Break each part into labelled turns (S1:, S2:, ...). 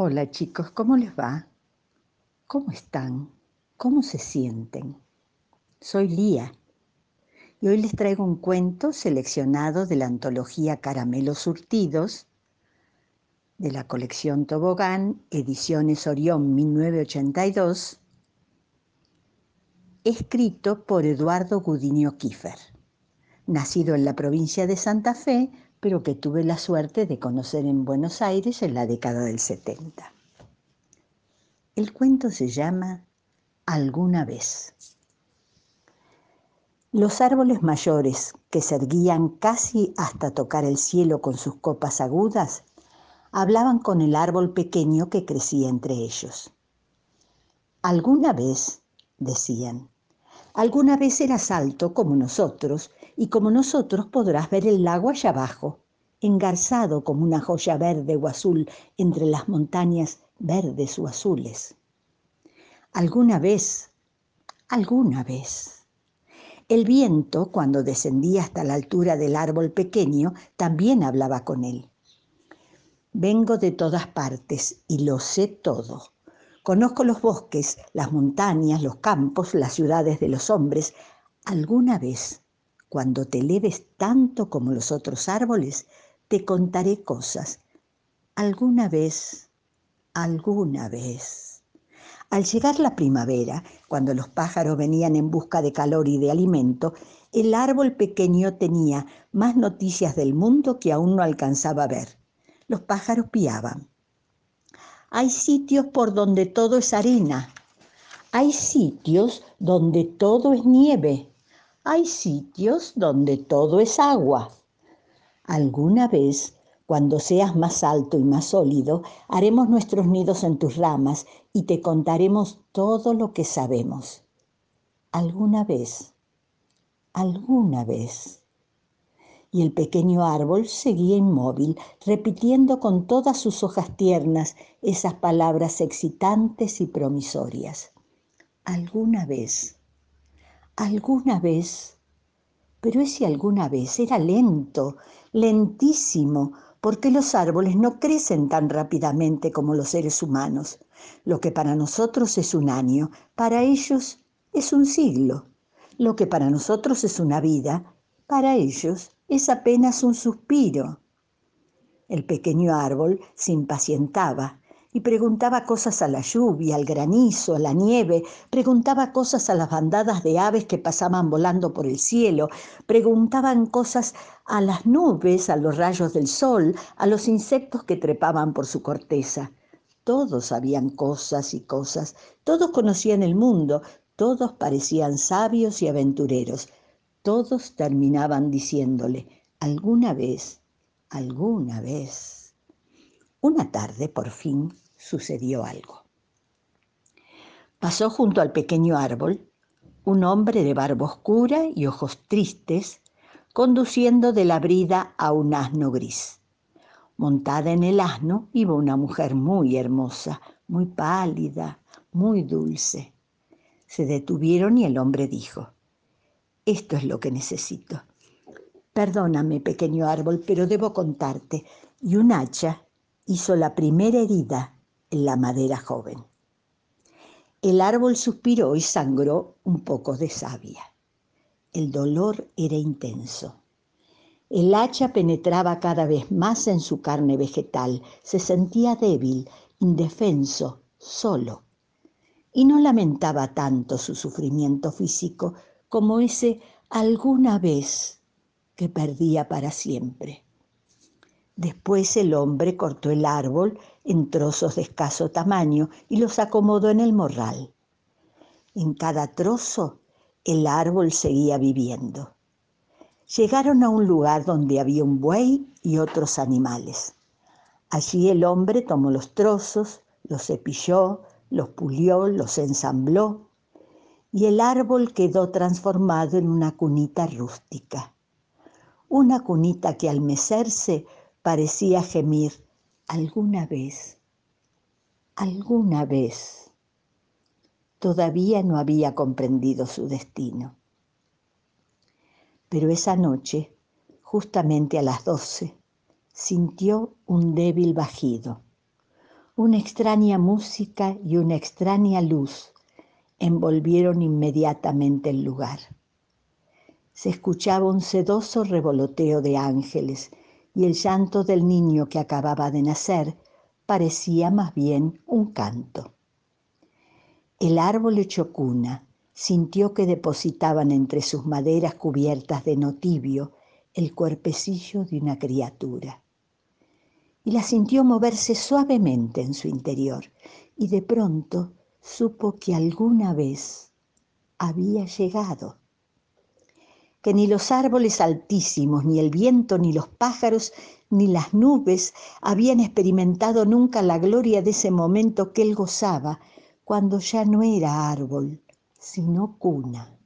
S1: Hola chicos, ¿cómo les va? ¿Cómo están? ¿Cómo se sienten? Soy Lía y hoy les traigo un cuento seleccionado de la antología Caramelos Surtidos de la colección Tobogán, Ediciones Orión 1982, escrito por Eduardo Gudiño Kiefer, nacido en la provincia de Santa Fe, pero que tuve la suerte de conocer en Buenos Aires en la década del 70. El cuento se llama Alguna vez. Los árboles mayores, que se erguían casi hasta tocar el cielo con sus copas agudas, hablaban con el árbol pequeño que crecía entre ellos. Alguna vez, decían, alguna vez eras alto como nosotros y como nosotros podrás ver el lago allá abajo, engarzado como una joya verde o azul entre las montañas verdes o azules. Alguna vez, alguna vez. El viento, cuando descendía hasta la altura del árbol pequeño, también hablaba con él. Vengo de todas partes y lo sé todo. Conozco los bosques, las montañas, los campos, las ciudades de los hombres. Alguna vez, cuando te eleves tanto como los otros árboles, te contaré cosas. Alguna vez, alguna vez. Al llegar la primavera, cuando los pájaros venían en busca de calor y de alimento, el árbol pequeño tenía más noticias del mundo que aún no alcanzaba a ver. Los pájaros piaban. Hay sitios por donde todo es arena. Hay sitios donde todo es nieve. Hay sitios donde todo es agua. Alguna vez, cuando seas más alto y más sólido, haremos nuestros nidos en tus ramas y te contaremos todo lo que sabemos. Alguna vez, alguna vez y el pequeño árbol seguía inmóvil, repitiendo con todas sus hojas tiernas esas palabras excitantes y promisorias. Alguna vez, alguna vez, pero ese alguna vez era lento, lentísimo, porque los árboles no crecen tan rápidamente como los seres humanos. Lo que para nosotros es un año, para ellos es un siglo. Lo que para nosotros es una vida, para ellos es apenas un suspiro. El pequeño árbol se impacientaba y preguntaba cosas a la lluvia, al granizo, a la nieve, preguntaba cosas a las bandadas de aves que pasaban volando por el cielo, preguntaban cosas a las nubes, a los rayos del sol, a los insectos que trepaban por su corteza. Todos sabían cosas y cosas, todos conocían el mundo, todos parecían sabios y aventureros, todos terminaban diciéndole, alguna vez, alguna vez. Una tarde, por fin, sucedió algo. Pasó junto al pequeño árbol un hombre de barba oscura y ojos tristes, conduciendo de la brida a un asno gris. Montada en el asno iba una mujer muy hermosa, muy pálida, muy dulce. Se detuvieron y el hombre dijo, esto es lo que necesito. Perdóname, pequeño árbol, pero debo contarte. Y un hacha hizo la primera herida la madera joven. El árbol suspiró y sangró un poco de savia. El dolor era intenso. El hacha penetraba cada vez más en su carne vegetal. Se sentía débil, indefenso, solo. Y no lamentaba tanto su sufrimiento físico como ese alguna vez que perdía para siempre. Después el hombre cortó el árbol en trozos de escaso tamaño y los acomodó en el morral. En cada trozo el árbol seguía viviendo. Llegaron a un lugar donde había un buey y otros animales. Allí el hombre tomó los trozos, los cepilló, los pulió, los ensambló y el árbol quedó transformado en una cunita rústica. Una cunita que al mecerse parecía gemir alguna vez, alguna vez. Todavía no había comprendido su destino. Pero esa noche, justamente a las doce, sintió un débil bajido. Una extraña música y una extraña luz envolvieron inmediatamente el lugar. Se escuchaba un sedoso revoloteo de ángeles y el llanto del niño que acababa de nacer parecía más bien un canto. El árbol hecho cuna sintió que depositaban entre sus maderas cubiertas de notibio el cuerpecillo de una criatura. Y la sintió moverse suavemente en su interior y de pronto supo que alguna vez había llegado que ni los árboles altísimos, ni el viento, ni los pájaros, ni las nubes habían experimentado nunca la gloria de ese momento que él gozaba cuando ya no era árbol, sino cuna,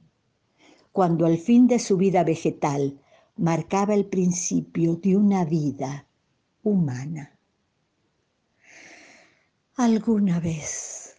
S1: cuando al fin de su vida vegetal marcaba el principio de una vida humana. Alguna vez